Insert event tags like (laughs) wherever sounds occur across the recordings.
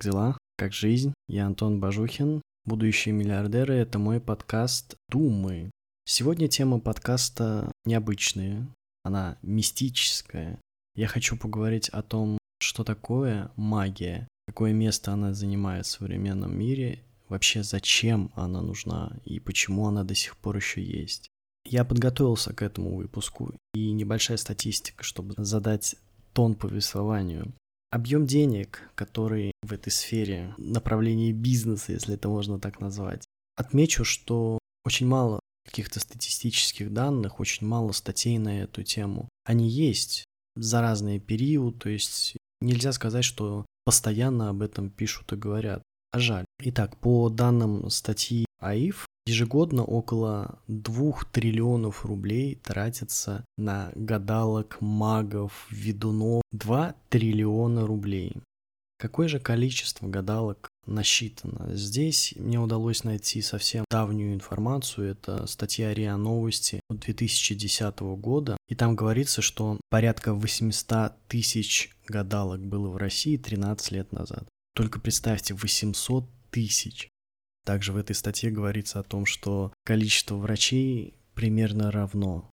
Как дела? Как жизнь? Я Антон Бажухин. Будущие миллиардеры — это мой подкаст «Думы». Сегодня тема подкаста необычная, она мистическая. Я хочу поговорить о том, что такое магия, какое место она занимает в современном мире, вообще зачем она нужна и почему она до сих пор еще есть. Я подготовился к этому выпуску, и небольшая статистика, чтобы задать тон повествованию. Объем денег, который в этой сфере, направлении бизнеса, если это можно так назвать. Отмечу, что очень мало каких-то статистических данных, очень мало статей на эту тему. Они есть за разные периоды, то есть нельзя сказать, что постоянно об этом пишут и говорят. А жаль. Итак, по данным статьи АИФ, ежегодно около 2 триллионов рублей тратится на гадалок, магов, ведунов. 2 триллиона рублей. Какое же количество гадалок насчитано? Здесь мне удалось найти совсем давнюю информацию. Это статья РИА Новости 2010 года. И там говорится, что порядка 800 тысяч гадалок было в России 13 лет назад. Только представьте, 800 тысяч. Также в этой статье говорится о том, что количество врачей примерно равно.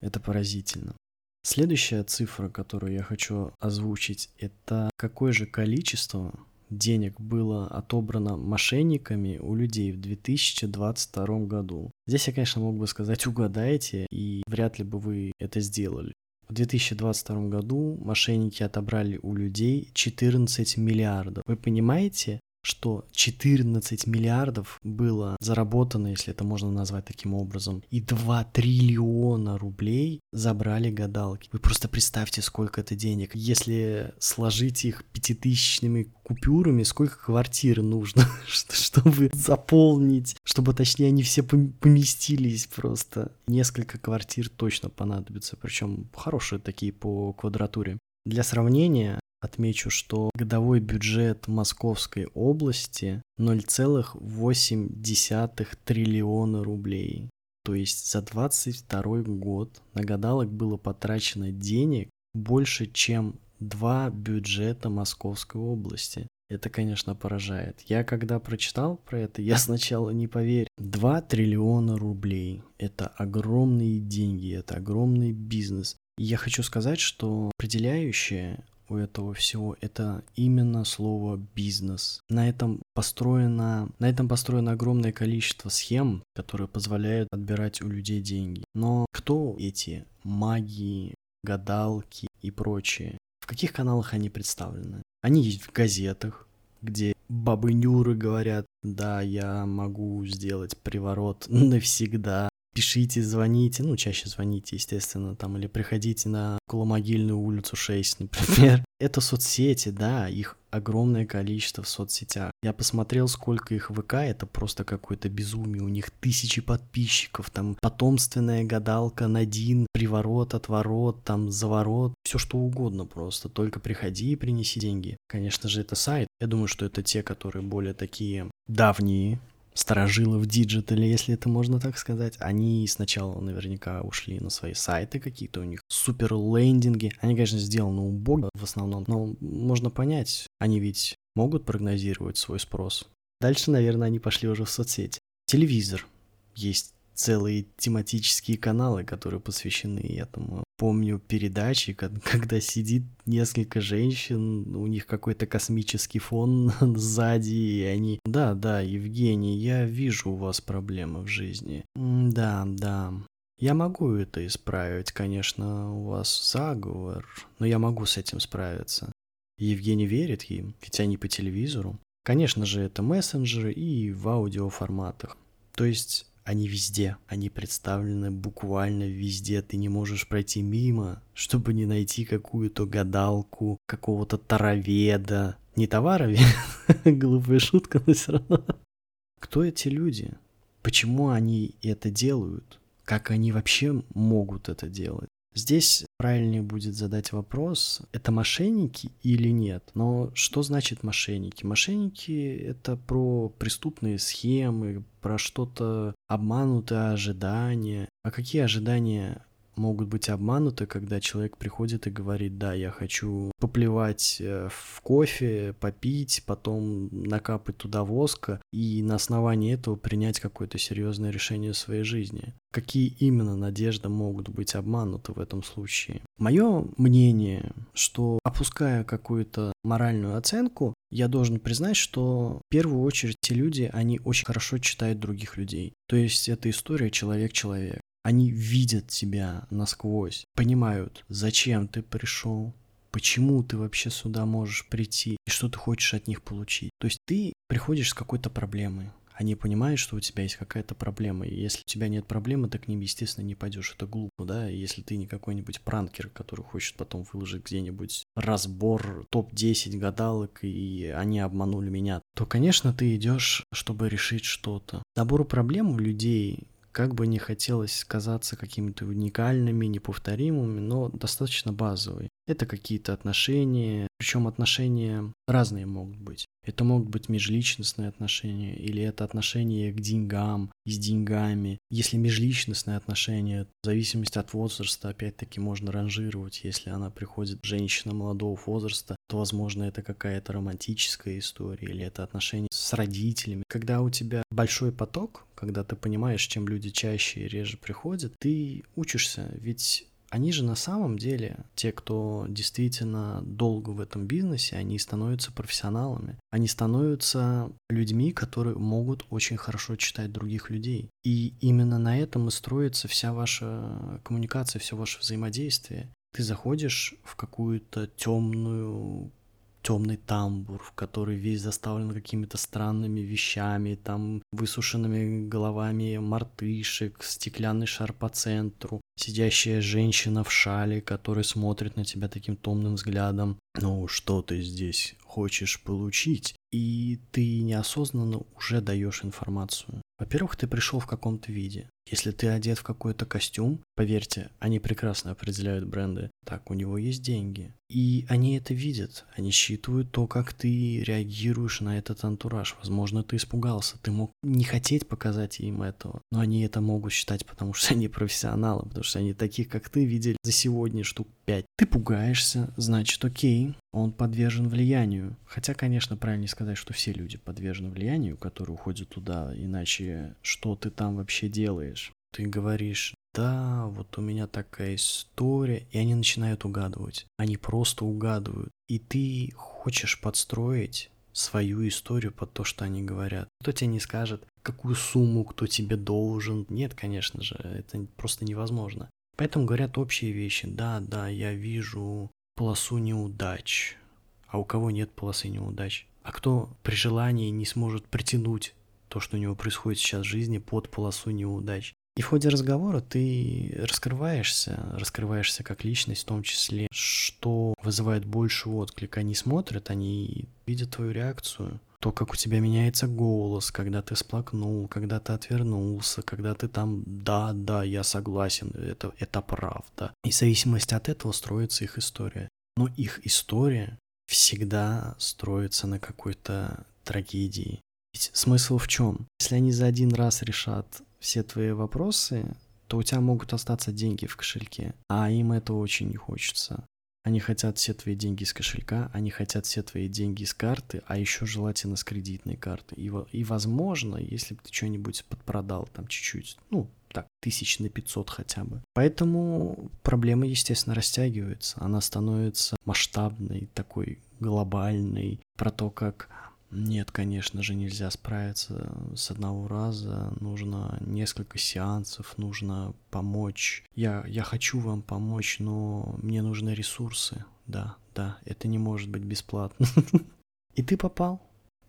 Это поразительно. Следующая цифра, которую я хочу озвучить, это какое же количество денег было отобрано мошенниками у людей в 2022 году. Здесь я, конечно, мог бы сказать угадайте, и вряд ли бы вы это сделали. В 2022 году мошенники отобрали у людей 14 миллиардов. Вы понимаете, что 14 миллиардов было заработано, если это можно назвать таким образом, и 2 триллиона рублей забрали гадалки. Вы просто представьте, сколько это денег. Если сложить их пятитысячными купюрами, сколько квартир нужно, (laughs) чтобы заполнить, чтобы, точнее, они все поместились просто. Несколько квартир точно понадобится, причем хорошие такие по квадратуре. Для сравнения, Отмечу, что годовой бюджет Московской области 0,8 триллиона рублей. То есть за 22 год на гадалок было потрачено денег больше, чем два бюджета Московской области. Это, конечно, поражает. Я когда прочитал про это, я сначала не поверил. 2 триллиона рублей. Это огромные деньги, это огромный бизнес. И я хочу сказать, что определяющее у этого всего это именно слово бизнес. На этом построено, на этом построено огромное количество схем, которые позволяют отбирать у людей деньги. Но кто эти маги, гадалки и прочие? В каких каналах они представлены? Они есть в газетах, где бабы Нюры говорят, да, я могу сделать приворот (laughs) навсегда, пишите, звоните, ну, чаще звоните, естественно, там, или приходите на Коломогильную улицу 6, например. (laughs) Это соцсети, да, их огромное количество в соцсетях. Я посмотрел, сколько их ВК, это просто какое-то безумие. У них тысячи подписчиков, там потомственная гадалка, Надин, приворот, отворот, там заворот, все что угодно просто. Только приходи и принеси деньги. Конечно же, это сайт. Я думаю, что это те, которые более такие давние, сторожилы в диджитале, если это можно так сказать, они сначала наверняка ушли на свои сайты какие-то, у них супер лендинги. Они, конечно, сделаны убого в основном, но можно понять, они ведь могут прогнозировать свой спрос. Дальше, наверное, они пошли уже в соцсети. Телевизор. Есть целые тематические каналы, которые посвящены этому помню передачи, (laughs) когда сидит несколько женщин, у них какой-то космический фон (laughs) сзади, и они... Да, да, Евгений, я вижу у вас проблемы в жизни. Да, да. Я могу это исправить, конечно, у вас заговор, но я могу с этим справиться. Евгений верит им, ведь они по телевизору. Конечно же, это мессенджеры и в аудиоформатах. То есть они везде, они представлены буквально везде. Ты не можешь пройти мимо, чтобы не найти какую-то гадалку, какого-то тароведа. Не товаровед, (laughs) глупая шутка, но все равно. Кто эти люди? Почему они это делают? Как они вообще могут это делать? Здесь правильнее будет задать вопрос, это мошенники или нет. Но что значит мошенники? Мошенники — это про преступные схемы, про что-то обманутое ожидание. А какие ожидания могут быть обмануты, когда человек приходит и говорит, да, я хочу поплевать э, в кофе, попить, потом накапать туда воска и на основании этого принять какое-то серьезное решение в своей жизни. Какие именно надежды могут быть обмануты в этом случае? Мое мнение, что опуская какую-то моральную оценку, я должен признать, что в первую очередь те люди, они очень хорошо читают других людей. То есть это история человек-человек. Они видят тебя насквозь, понимают, зачем ты пришел, почему ты вообще сюда можешь прийти и что ты хочешь от них получить. То есть ты приходишь с какой-то проблемой, они понимают, что у тебя есть какая-то проблема, и если у тебя нет проблемы, ты к ним, естественно, не пойдешь. Это глупо, да? Если ты не какой-нибудь пранкер, который хочет потом выложить где-нибудь разбор топ-10 гадалок, и они обманули меня, то, конечно, ты идешь, чтобы решить что-то. Набор проблем у людей как бы не хотелось казаться какими-то уникальными, неповторимыми, но достаточно базовые. Это какие-то отношения, причем отношения разные могут быть. Это могут быть межличностные отношения, или это отношения к деньгам с деньгами. Если межличностные отношения, в зависимости от возраста, опять-таки можно ранжировать. Если она приходит женщина молодого возраста, то, возможно, это какая-то романтическая история, или это отношения с родителями. Когда у тебя большой поток, когда ты понимаешь, чем люди чаще и реже приходят, ты учишься, ведь они же на самом деле, те, кто действительно долго в этом бизнесе, они становятся профессионалами. Они становятся людьми, которые могут очень хорошо читать других людей. И именно на этом и строится вся ваша коммуникация, все ваше взаимодействие. Ты заходишь в какую-то темную темный тамбур, в который весь заставлен какими-то странными вещами, там высушенными головами мартышек, стеклянный шар по центру, сидящая женщина в шале, которая смотрит на тебя таким томным взглядом. Ну, что ты здесь хочешь получить? И ты неосознанно уже даешь информацию. Во-первых, ты пришел в каком-то виде. Если ты одет в какой-то костюм, поверьте, они прекрасно определяют бренды. Так, у него есть деньги. И они это видят. Они считывают то, как ты реагируешь на этот антураж. Возможно, ты испугался. Ты мог не хотеть показать им этого. Но они это могут считать, потому что они профессионалы. Потому что они таких, как ты, видели за сегодня штук пять. Ты пугаешься, значит, окей, он подвержен влиянию. Хотя, конечно, правильнее сказать, что все люди подвержены влиянию, которые уходят туда, иначе что ты там вообще делаешь? Ты говоришь, да, вот у меня такая история, и они начинают угадывать. Они просто угадывают. И ты хочешь подстроить свою историю под то, что они говорят. Кто тебе не скажет, какую сумму кто тебе должен. Нет, конечно же, это просто невозможно. Поэтому говорят общие вещи. Да, да, я вижу полосу неудач. А у кого нет полосы неудач? А кто при желании не сможет притянуть то, что у него происходит сейчас в жизни, под полосу неудач? И в ходе разговора ты раскрываешься, раскрываешься как личность, в том числе, что вызывает больше отклик. Они смотрят, они видят твою реакцию, то, как у тебя меняется голос, когда ты сплакнул, когда ты отвернулся, когда ты там «да, да, я согласен, это, это правда». И в зависимости от этого строится их история. Но их история всегда строится на какой-то трагедии. Ведь смысл в чем? Если они за один раз решат все твои вопросы, то у тебя могут остаться деньги в кошельке, а им этого очень не хочется. Они хотят все твои деньги с кошелька, они хотят все твои деньги с карты, а еще желательно с кредитной карты. И, и возможно, если бы ты что-нибудь подпродал там чуть-чуть, ну, так, тысяч на 500 хотя бы. Поэтому проблема, естественно, растягивается. Она становится масштабной, такой глобальной, про то, как нет, конечно же, нельзя справиться с одного раза. Нужно несколько сеансов, нужно помочь. Я, я хочу вам помочь, но мне нужны ресурсы. Да, да, это не может быть бесплатно. (laughs) И ты попал.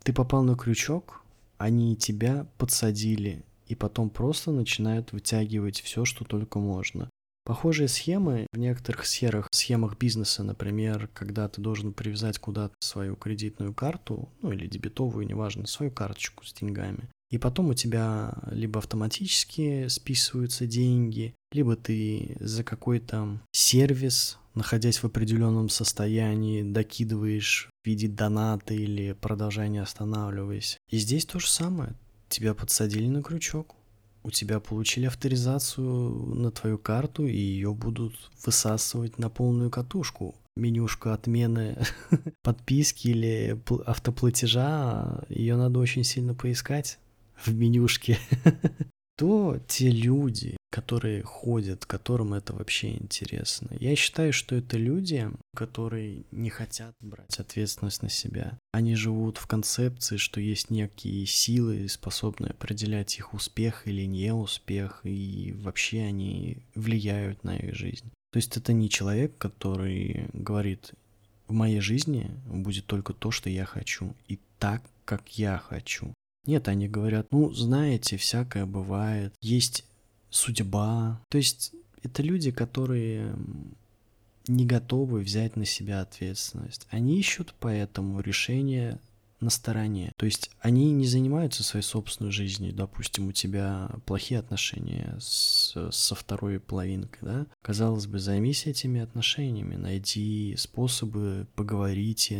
Ты попал на крючок, они тебя подсадили, и потом просто начинают вытягивать все, что только можно. Похожие схемы в некоторых сферах, схемах бизнеса, например, когда ты должен привязать куда-то свою кредитную карту, ну или дебетовую, неважно, свою карточку с деньгами. И потом у тебя либо автоматически списываются деньги, либо ты за какой-то сервис, находясь в определенном состоянии, докидываешь в виде доната или продолжая не останавливаясь. И здесь то же самое. Тебя подсадили на крючок, у тебя получили авторизацию на твою карту, и ее будут высасывать на полную катушку. Менюшка отмены (laughs) подписки или автоплатежа, ее надо очень сильно поискать в менюшке. (laughs) То те люди, которые ходят, которым это вообще интересно. Я считаю, что это люди, которые не хотят брать ответственность на себя. Они живут в концепции, что есть некие силы, способные определять их успех или неуспех, и вообще они влияют на их жизнь. То есть это не человек, который говорит, в моей жизни будет только то, что я хочу, и так, как я хочу. Нет, они говорят, ну, знаете, всякое бывает, есть судьба. То есть это люди, которые не готовы взять на себя ответственность. Они ищут поэтому решение на стороне. То есть они не занимаются своей собственной жизнью. Допустим, у тебя плохие отношения с, со второй половинкой, да? Казалось бы, займись этими отношениями, найди способы поговорить,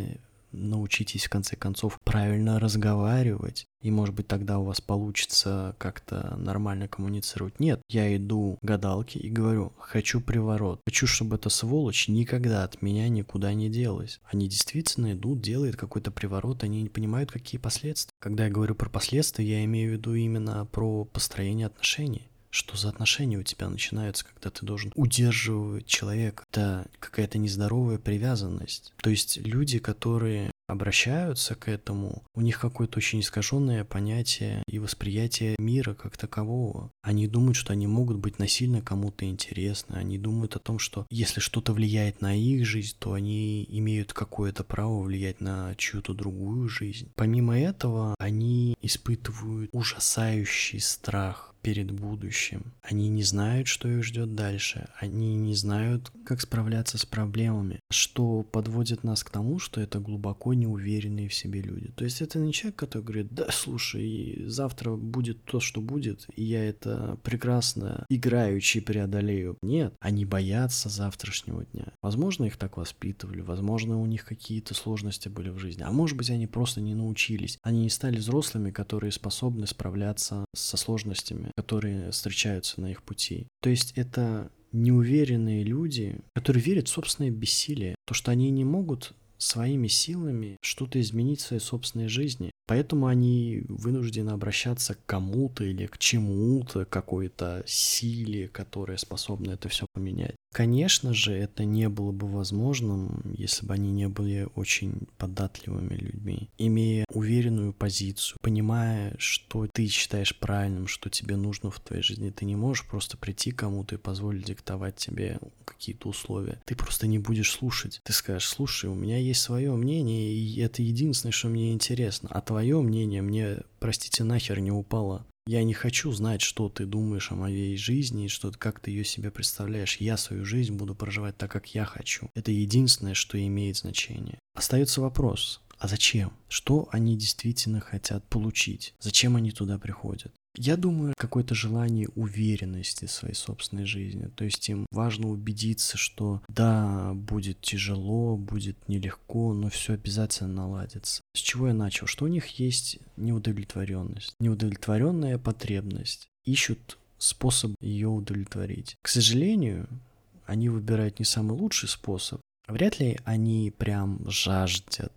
научитесь в конце концов правильно разговаривать, и может быть тогда у вас получится как-то нормально коммуницировать. Нет, я иду к гадалке и говорю, хочу приворот. Хочу, чтобы эта сволочь никогда от меня никуда не делась. Они действительно идут, делают какой-то приворот, они не понимают, какие последствия. Когда я говорю про последствия, я имею в виду именно про построение отношений. Что за отношения у тебя начинаются, когда ты должен удерживать человека? Это какая-то нездоровая привязанность. То есть люди, которые обращаются к этому, у них какое-то очень искаженное понятие и восприятие мира как такового. Они думают, что они могут быть насильно кому-то интересны. Они думают о том, что если что-то влияет на их жизнь, то они имеют какое-то право влиять на чью-то другую жизнь. Помимо этого, они испытывают ужасающий страх перед будущим. Они не знают, что их ждет дальше. Они не знают, как справляться с проблемами, что подводит нас к тому, что это глубоко неуверенные в себе люди. То есть это не человек, который говорит, да, слушай, завтра будет то, что будет, и я это прекрасно играючи преодолею. Нет, они боятся завтрашнего дня. Возможно, их так воспитывали, возможно, у них какие-то сложности были в жизни, а может быть, они просто не научились. Они не стали взрослыми, которые способны справляться со сложностями которые встречаются на их пути. То есть это неуверенные люди, которые верят в собственное бессилие, то, что они не могут своими силами что-то изменить в своей собственной жизни. Поэтому они вынуждены обращаться к кому-то или к чему-то, какой-то силе, которая способна это все поменять. Конечно же, это не было бы возможным, если бы они не были очень податливыми людьми. Имея уверенную позицию, понимая, что ты считаешь правильным, что тебе нужно в твоей жизни, ты не можешь просто прийти кому-то и позволить диктовать тебе какие-то условия. Ты просто не будешь слушать. Ты скажешь, слушай, у меня свое мнение, и это единственное, что мне интересно. А твое мнение мне, простите, нахер не упало. Я не хочу знать, что ты думаешь о моей жизни, что как ты ее себе представляешь. Я свою жизнь буду проживать так, как я хочу. Это единственное, что имеет значение. Остается вопрос, а зачем? Что они действительно хотят получить? Зачем они туда приходят? Я думаю, какое-то желание уверенности в своей собственной жизни. То есть им важно убедиться, что да, будет тяжело, будет нелегко, но все обязательно наладится. С чего я начал? Что у них есть неудовлетворенность. Неудовлетворенная потребность. Ищут способ ее удовлетворить. К сожалению, они выбирают не самый лучший способ. Вряд ли они прям жаждут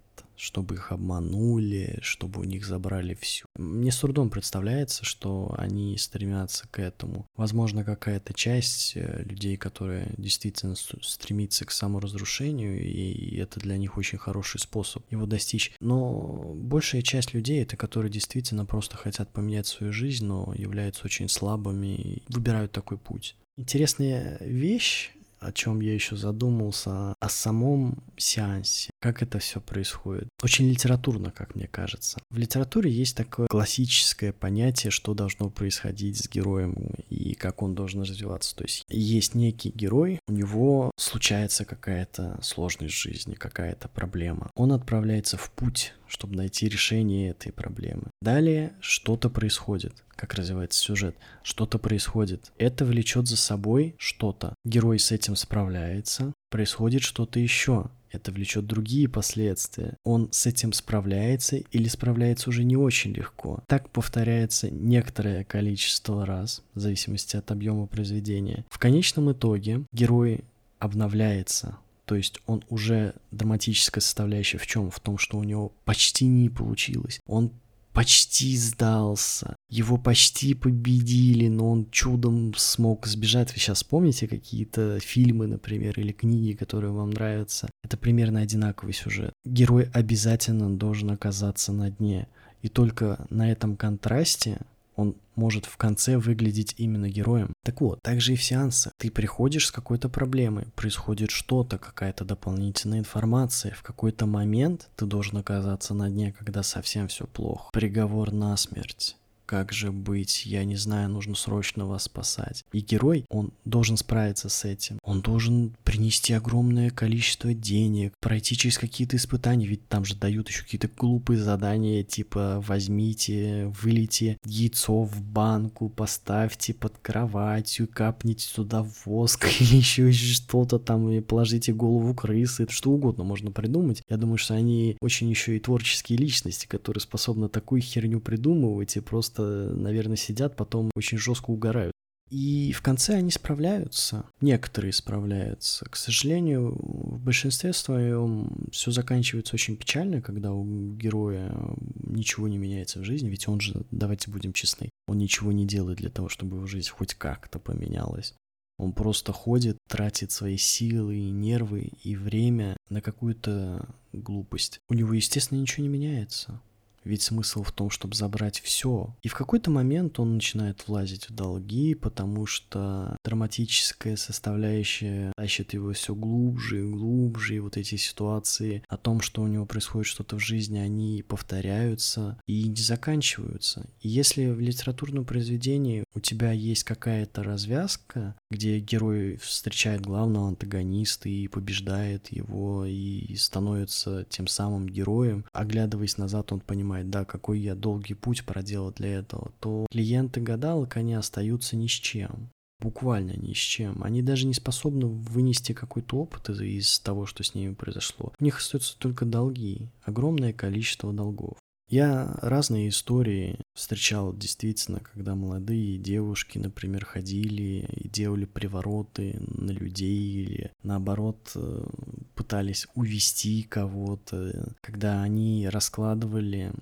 чтобы их обманули, чтобы у них забрали все. Мне с трудом представляется, что они стремятся к этому. Возможно, какая-то часть э, людей, которая действительно стремится к саморазрушению, и это для них очень хороший способ его достичь. Но большая часть людей, это которые действительно просто хотят поменять свою жизнь, но являются очень слабыми и выбирают такой путь. Интересная вещь о чем я еще задумался, о самом сеансе, как это все происходит. Очень литературно, как мне кажется. В литературе есть такое классическое понятие, что должно происходить с героем и как он должен развиваться. То есть есть некий герой, у него случается какая-то сложность жизни, какая-то проблема. Он отправляется в путь, чтобы найти решение этой проблемы. Далее что-то происходит как развивается сюжет, что-то происходит. Это влечет за собой что-то. Герой с этим справляется, происходит что-то еще. Это влечет другие последствия. Он с этим справляется или справляется уже не очень легко. Так повторяется некоторое количество раз, в зависимости от объема произведения. В конечном итоге герой обновляется, то есть он уже драматическая составляющая в чем? В том, что у него почти не получилось. Он почти сдался. Его почти победили, но он чудом смог сбежать. Вы сейчас помните какие-то фильмы, например, или книги, которые вам нравятся? Это примерно одинаковый сюжет. Герой обязательно должен оказаться на дне. И только на этом контрасте он может в конце выглядеть именно героем. Так вот, также и в сеансах. Ты приходишь с какой-то проблемой, происходит что-то, какая-то дополнительная информация. В какой-то момент ты должен оказаться на дне, когда совсем все плохо. Приговор на смерть как же быть, я не знаю, нужно срочно вас спасать. И герой, он должен справиться с этим. Он должен принести огромное количество денег, пройти через какие-то испытания, ведь там же дают еще какие-то глупые задания, типа возьмите, вылейте яйцо в банку, поставьте под кроватью, капните туда воск (laughs) или еще что-то там, и положите голову крысы, что угодно можно придумать. Я думаю, что они очень еще и творческие личности, которые способны такую херню придумывать и просто просто, наверное, сидят, потом очень жестко угорают. И в конце они справляются, некоторые справляются. К сожалению, в большинстве своем все заканчивается очень печально, когда у героя ничего не меняется в жизни, ведь он же, давайте будем честны, он ничего не делает для того, чтобы его жизнь хоть как-то поменялась. Он просто ходит, тратит свои силы и нервы и время на какую-то глупость. У него, естественно, ничего не меняется. Ведь смысл в том, чтобы забрать все. И в какой-то момент он начинает влазить в долги, потому что драматическая составляющая тащит его все глубже и глубже, и вот эти ситуации о том, что у него происходит что-то в жизни, они повторяются и не заканчиваются. И если в литературном произведении у тебя есть какая-то развязка, где герой встречает главного антагониста и побеждает его, и становится тем самым героем, оглядываясь назад, он понимает, понимает, да, какой я долгий путь проделал для этого, то клиенты гадалок, они остаются ни с чем. Буквально ни с чем. Они даже не способны вынести какой-то опыт из, из того, что с ними произошло. У них остаются только долги. Огромное количество долгов. Я разные истории встречал действительно, когда молодые девушки, например, ходили и делали привороты на людей или наоборот э, пытались увести кого-то, когда они раскладывали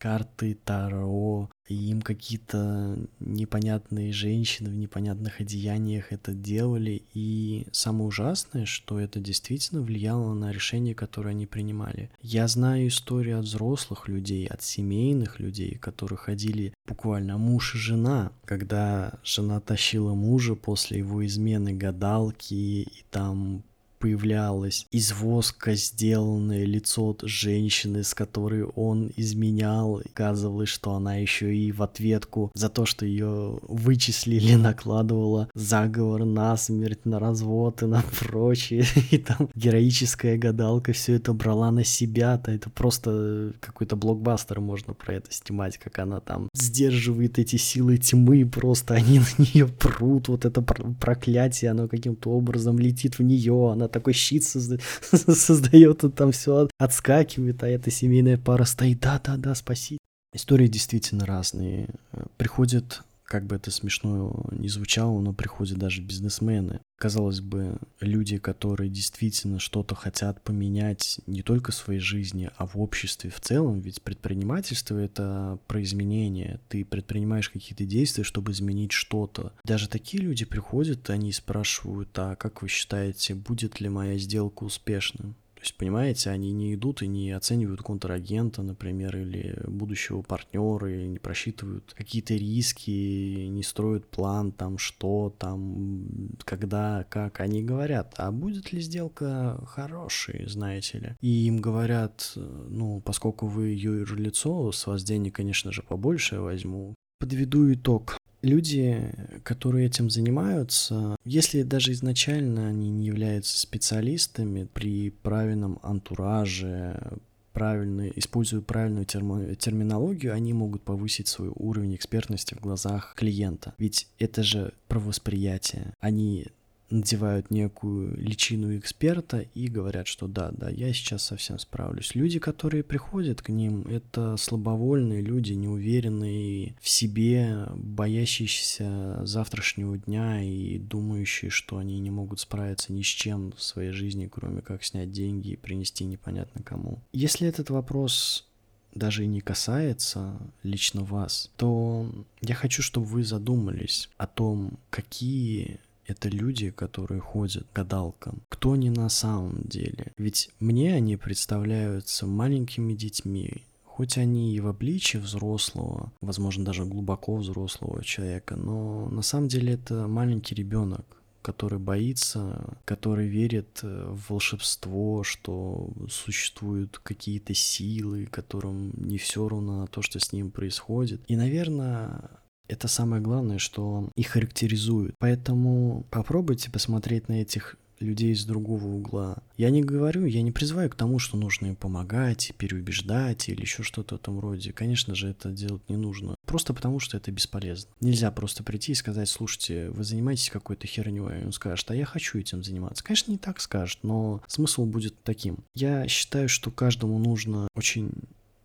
карты Таро, и им какие-то непонятные женщины в непонятных одеяниях это делали, и самое ужасное, что это действительно влияло на решения, которые они принимали. Я знаю истории от взрослых людей, от семейных людей, которые ходили буквально муж и жена, когда жена тащила мужа после его измены гадалки, и там появлялось из воска сделанное лицо женщины, с которой он изменял. Оказывалось, что она еще и в ответку за то, что ее вычислили, (laughs) накладывала заговор на смерть, на развод и на прочее. (laughs) И там героическая гадалка все это брала на себя-то. Это просто какой-то блокбастер можно про это снимать, как она там сдерживает эти силы тьмы, просто они на нее прут, вот это проклятие, оно каким-то образом летит в нее, она такой щит созда... (laughs) создает, и там все отскакивает, а эта семейная пара стоит, да-да-да, спаси. Истории действительно разные. Приходят как бы это смешно не звучало, но приходят даже бизнесмены. Казалось бы, люди, которые действительно что-то хотят поменять не только в своей жизни, а в обществе в целом, ведь предпринимательство — это про изменения. Ты предпринимаешь какие-то действия, чтобы изменить что-то. Даже такие люди приходят, они спрашивают, а как вы считаете, будет ли моя сделка успешной? То есть, понимаете, они не идут и не оценивают контрагента, например, или будущего партнера, и не просчитывают какие-то риски, не строят план, там, что там, когда, как. Они говорят, а будет ли сделка хорошей, знаете ли? И им говорят, ну, поскольку вы юрлицо, с вас денег, конечно же, побольше возьму. Подведу итог люди, которые этим занимаются, если даже изначально они не являются специалистами, при правильном антураже, правильную, используя правильную термо, терминологию, они могут повысить свой уровень экспертности в глазах клиента. Ведь это же про восприятие. Они надевают некую личину эксперта и говорят, что да, да, я сейчас совсем справлюсь. Люди, которые приходят к ним, это слабовольные люди, неуверенные в себе, боящиеся завтрашнего дня и думающие, что они не могут справиться ни с чем в своей жизни, кроме как снять деньги и принести непонятно кому. Если этот вопрос даже и не касается лично вас, то я хочу, чтобы вы задумались о том, какие это люди, которые ходят к гадалкам. Кто они на самом деле? Ведь мне они представляются маленькими детьми, хоть они и в обличии взрослого, возможно, даже глубоко взрослого человека, но на самом деле это маленький ребенок, который боится, который верит в волшебство, что существуют какие-то силы, которым не все равно на то, что с ним происходит. И, наверное, это самое главное, что их характеризует. Поэтому попробуйте посмотреть на этих людей с другого угла. Я не говорю, я не призываю к тому, что нужно им помогать, переубеждать или еще что-то в этом роде. Конечно же, это делать не нужно. Просто потому, что это бесполезно. Нельзя просто прийти и сказать, слушайте, вы занимаетесь какой-то херней, и он скажет, а я хочу этим заниматься. Конечно, не так скажет, но смысл будет таким. Я считаю, что каждому нужно очень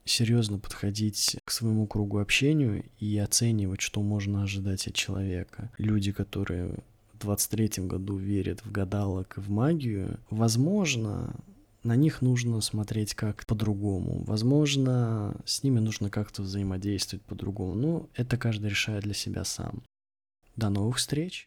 серьезно подходить к своему кругу общению и оценивать, что можно ожидать от человека. Люди, которые в 23-м году верят в гадалок и в магию, возможно, на них нужно смотреть как по-другому. Возможно, с ними нужно как-то взаимодействовать по-другому. Но это каждый решает для себя сам. До новых встреч!